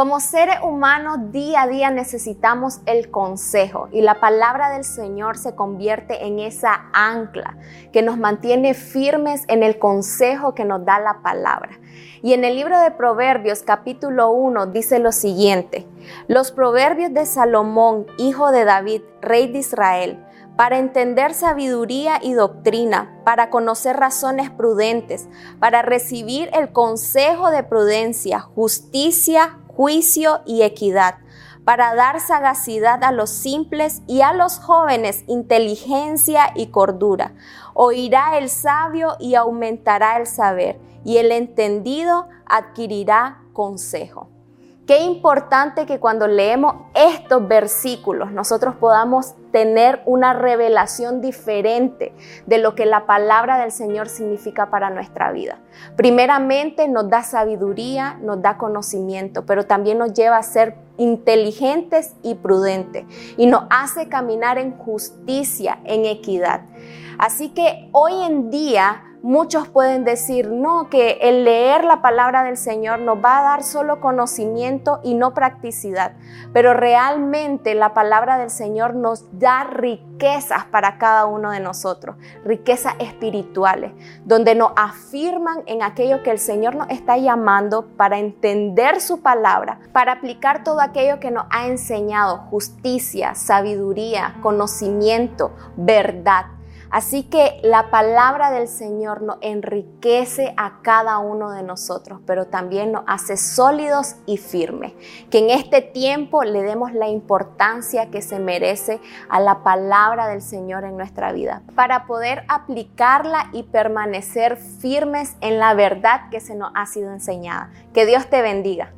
Como seres humanos, día a día necesitamos el consejo y la palabra del Señor se convierte en esa ancla que nos mantiene firmes en el consejo que nos da la palabra. Y en el libro de Proverbios capítulo 1 dice lo siguiente, los proverbios de Salomón, hijo de David, rey de Israel, para entender sabiduría y doctrina, para conocer razones prudentes, para recibir el consejo de prudencia, justicia, juicio y equidad, para dar sagacidad a los simples y a los jóvenes inteligencia y cordura. Oirá el sabio y aumentará el saber, y el entendido adquirirá consejo. Qué importante que cuando leemos estos versículos nosotros podamos tener una revelación diferente de lo que la palabra del Señor significa para nuestra vida. Primeramente nos da sabiduría, nos da conocimiento, pero también nos lleva a ser inteligentes y prudentes y nos hace caminar en justicia, en equidad. Así que hoy en día Muchos pueden decir, no, que el leer la palabra del Señor nos va a dar solo conocimiento y no practicidad, pero realmente la palabra del Señor nos da riquezas para cada uno de nosotros, riquezas espirituales, donde nos afirman en aquello que el Señor nos está llamando para entender su palabra, para aplicar todo aquello que nos ha enseñado, justicia, sabiduría, conocimiento, verdad. Así que la palabra del Señor nos enriquece a cada uno de nosotros, pero también nos hace sólidos y firmes. Que en este tiempo le demos la importancia que se merece a la palabra del Señor en nuestra vida, para poder aplicarla y permanecer firmes en la verdad que se nos ha sido enseñada. Que Dios te bendiga.